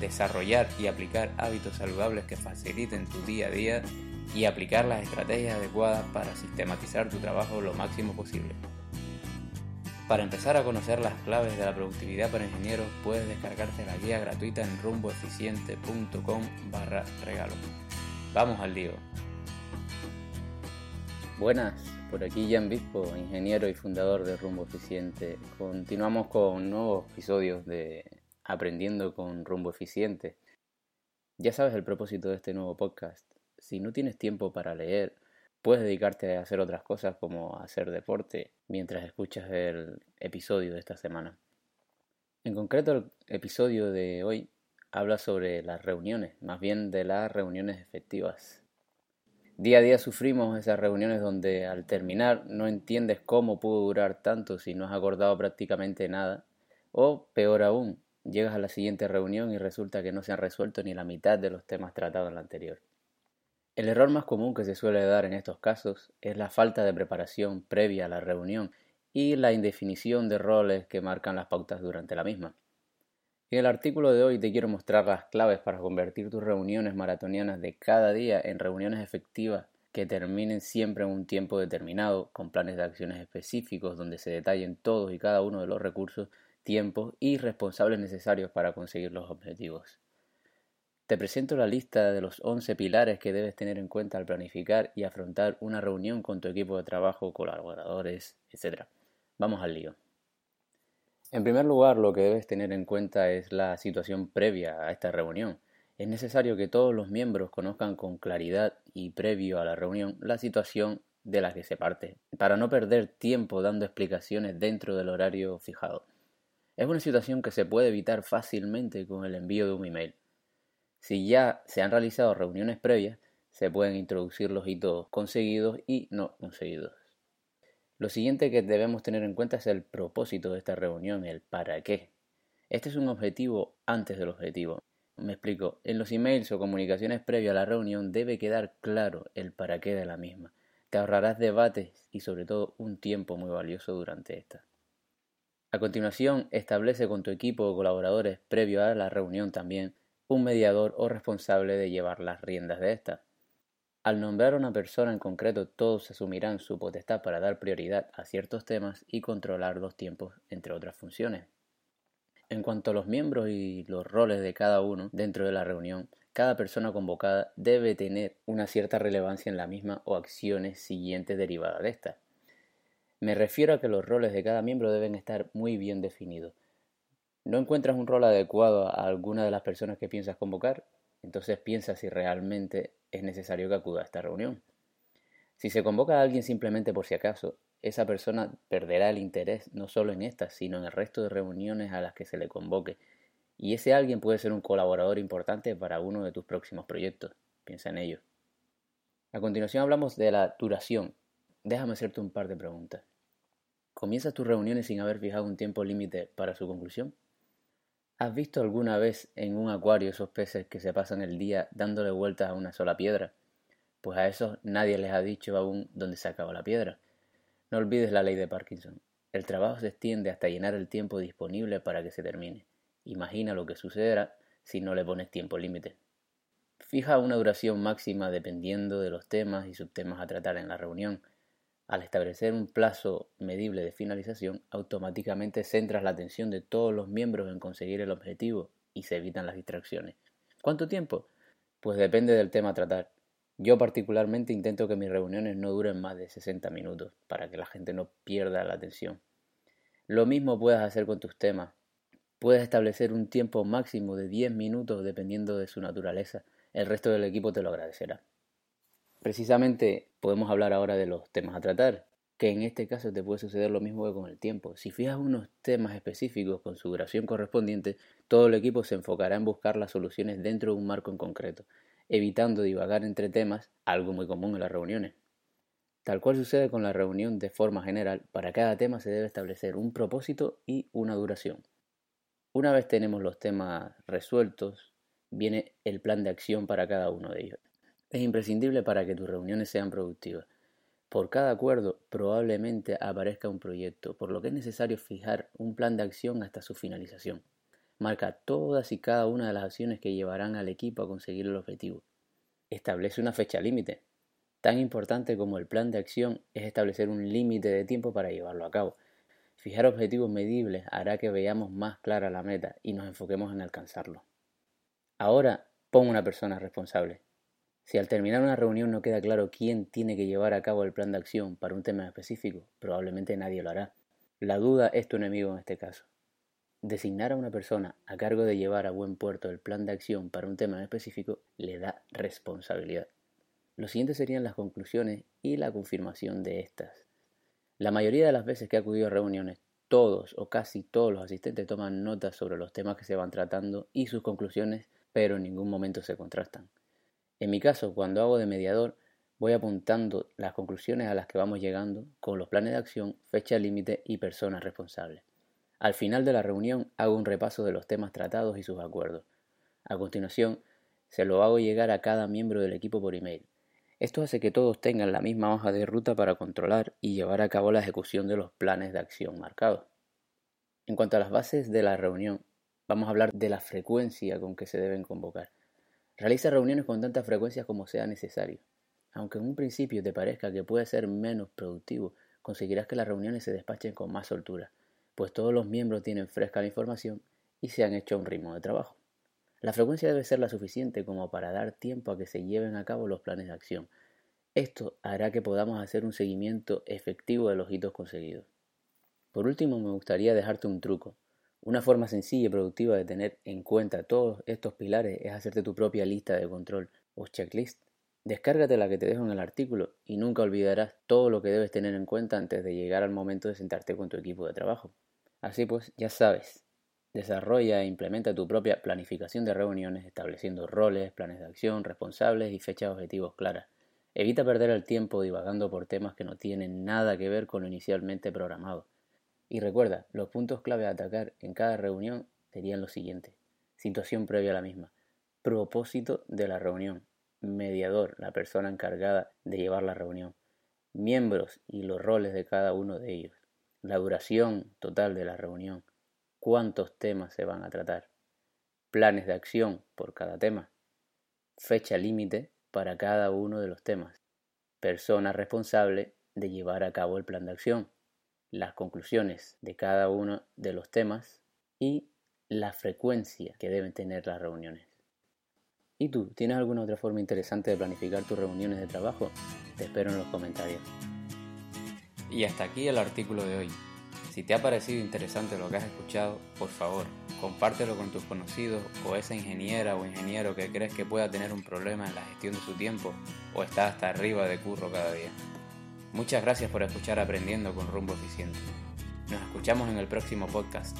desarrollar y aplicar hábitos saludables que faciliten tu día a día y aplicar las estrategias adecuadas para sistematizar tu trabajo lo máximo posible. Para empezar a conocer las claves de la productividad para ingenieros, puedes descargarte la guía gratuita en rumboeficiente.com barra regalo. Vamos al lío. Buenas, por aquí Jan Bispo, ingeniero y fundador de Rumbo Eficiente. Continuamos con nuevos episodios de Aprendiendo con Rumbo Eficiente. Ya sabes el propósito de este nuevo podcast. Si no tienes tiempo para leer, puedes dedicarte a hacer otras cosas como hacer deporte mientras escuchas el episodio de esta semana. En concreto, el episodio de hoy habla sobre las reuniones, más bien de las reuniones efectivas. Día a día sufrimos esas reuniones donde al terminar no entiendes cómo pudo durar tanto si no has acordado prácticamente nada. O peor aún, llegas a la siguiente reunión y resulta que no se han resuelto ni la mitad de los temas tratados en la anterior. El error más común que se suele dar en estos casos es la falta de preparación previa a la reunión y la indefinición de roles que marcan las pautas durante la misma. En el artículo de hoy te quiero mostrar las claves para convertir tus reuniones maratonianas de cada día en reuniones efectivas que terminen siempre en un tiempo determinado, con planes de acciones específicos donde se detallen todos y cada uno de los recursos, tiempos y responsables necesarios para conseguir los objetivos. Te presento la lista de los 11 pilares que debes tener en cuenta al planificar y afrontar una reunión con tu equipo de trabajo, colaboradores, etc. Vamos al lío. En primer lugar, lo que debes tener en cuenta es la situación previa a esta reunión. Es necesario que todos los miembros conozcan con claridad y previo a la reunión la situación de la que se parte, para no perder tiempo dando explicaciones dentro del horario fijado. Es una situación que se puede evitar fácilmente con el envío de un email. Si ya se han realizado reuniones previas, se pueden introducir los hitos conseguidos y no conseguidos. Lo siguiente que debemos tener en cuenta es el propósito de esta reunión, el para qué. Este es un objetivo antes del objetivo. Me explico, en los emails o comunicaciones previas a la reunión debe quedar claro el para qué de la misma. Te ahorrarás debates y sobre todo un tiempo muy valioso durante esta. A continuación, establece con tu equipo o colaboradores previo a la reunión también un mediador o responsable de llevar las riendas de esta. Al nombrar a una persona en concreto, todos asumirán su potestad para dar prioridad a ciertos temas y controlar los tiempos, entre otras funciones. En cuanto a los miembros y los roles de cada uno dentro de la reunión, cada persona convocada debe tener una cierta relevancia en la misma o acciones siguientes derivadas de esta. Me refiero a que los roles de cada miembro deben estar muy bien definidos. ¿No encuentras un rol adecuado a alguna de las personas que piensas convocar? Entonces piensa si realmente es necesario que acuda a esta reunión. Si se convoca a alguien simplemente por si acaso, esa persona perderá el interés no solo en esta, sino en el resto de reuniones a las que se le convoque. Y ese alguien puede ser un colaborador importante para uno de tus próximos proyectos. Piensa en ello. A continuación hablamos de la duración. Déjame hacerte un par de preguntas. ¿Comienzas tus reuniones sin haber fijado un tiempo límite para su conclusión? ¿Has visto alguna vez en un acuario esos peces que se pasan el día dándole vueltas a una sola piedra? Pues a esos nadie les ha dicho aún dónde se acaba la piedra. No olvides la ley de Parkinson. El trabajo se extiende hasta llenar el tiempo disponible para que se termine. Imagina lo que sucederá si no le pones tiempo límite. Fija una duración máxima dependiendo de los temas y subtemas a tratar en la reunión al establecer un plazo medible de finalización, automáticamente centras la atención de todos los miembros en conseguir el objetivo y se evitan las distracciones. ¿Cuánto tiempo? Pues depende del tema a tratar. Yo particularmente intento que mis reuniones no duren más de 60 minutos para que la gente no pierda la atención. Lo mismo puedes hacer con tus temas. Puedes establecer un tiempo máximo de 10 minutos dependiendo de su naturaleza. El resto del equipo te lo agradecerá. Precisamente podemos hablar ahora de los temas a tratar. que en este caso te puede suceder lo mismo que con el tiempo. Si fijas unos temas específicos con su duración correspondiente, todo el equipo se enfocará en buscar las soluciones dentro de un marco en concreto, evitando divagar entre temas, algo muy común en las reuniones. Tal cual sucede con la reunión de forma general, para cada tema se debe establecer un propósito y una duración. Una vez tenemos los temas resueltos, viene el plan de acción para cada uno de ellos. Es imprescindible para que tus reuniones sean productivas. Por cada acuerdo probablemente aparezca un proyecto, por lo que es necesario fijar un plan de acción hasta su finalización. Marca todas y cada una de las acciones que llevarán al equipo a conseguir el objetivo. Establece una fecha límite. Tan importante como el plan de acción es establecer un límite de tiempo para llevarlo a cabo. Fijar objetivos medibles hará que veamos más clara la meta y nos enfoquemos en alcanzarlo. Ahora pon una persona responsable. Si al terminar una reunión no queda claro quién tiene que llevar a cabo el plan de acción para un tema específico, probablemente nadie lo hará. La duda es tu enemigo en este caso. Designar a una persona a cargo de llevar a buen puerto el plan de acción para un tema específico le da responsabilidad. Lo siguiente serían las conclusiones y la confirmación de estas. La mayoría de las veces que he acudido a reuniones, todos o casi todos los asistentes toman notas sobre los temas que se van tratando y sus conclusiones, pero en ningún momento se contrastan. En mi caso, cuando hago de mediador, voy apuntando las conclusiones a las que vamos llegando con los planes de acción, fecha límite y personas responsables. Al final de la reunión hago un repaso de los temas tratados y sus acuerdos. A continuación, se lo hago llegar a cada miembro del equipo por email. Esto hace que todos tengan la misma hoja de ruta para controlar y llevar a cabo la ejecución de los planes de acción marcados. En cuanto a las bases de la reunión, vamos a hablar de la frecuencia con que se deben convocar. Realiza reuniones con tanta frecuencia como sea necesario. Aunque en un principio te parezca que puede ser menos productivo, conseguirás que las reuniones se despachen con más soltura, pues todos los miembros tienen fresca la información y se han hecho un ritmo de trabajo. La frecuencia debe ser la suficiente como para dar tiempo a que se lleven a cabo los planes de acción. Esto hará que podamos hacer un seguimiento efectivo de los hitos conseguidos. Por último, me gustaría dejarte un truco. Una forma sencilla y productiva de tener en cuenta todos estos pilares es hacerte tu propia lista de control o checklist. Descárgate la que te dejo en el artículo y nunca olvidarás todo lo que debes tener en cuenta antes de llegar al momento de sentarte con tu equipo de trabajo. Así pues, ya sabes, desarrolla e implementa tu propia planificación de reuniones estableciendo roles, planes de acción, responsables y fechas objetivos claras. Evita perder el tiempo divagando por temas que no tienen nada que ver con lo inicialmente programado. Y recuerda, los puntos clave a atacar en cada reunión serían los siguientes. Situación previa a la misma. Propósito de la reunión. Mediador, la persona encargada de llevar la reunión. Miembros y los roles de cada uno de ellos. La duración total de la reunión. Cuántos temas se van a tratar. Planes de acción por cada tema. Fecha límite para cada uno de los temas. Persona responsable de llevar a cabo el plan de acción las conclusiones de cada uno de los temas y la frecuencia que deben tener las reuniones. ¿Y tú, tienes alguna otra forma interesante de planificar tus reuniones de trabajo? Te espero en los comentarios. Y hasta aquí el artículo de hoy. Si te ha parecido interesante lo que has escuchado, por favor, compártelo con tus conocidos o esa ingeniera o ingeniero que crees que pueda tener un problema en la gestión de su tiempo o está hasta arriba de curro cada día. Muchas gracias por escuchar Aprendiendo con Rumbo Eficiente. Nos escuchamos en el próximo podcast.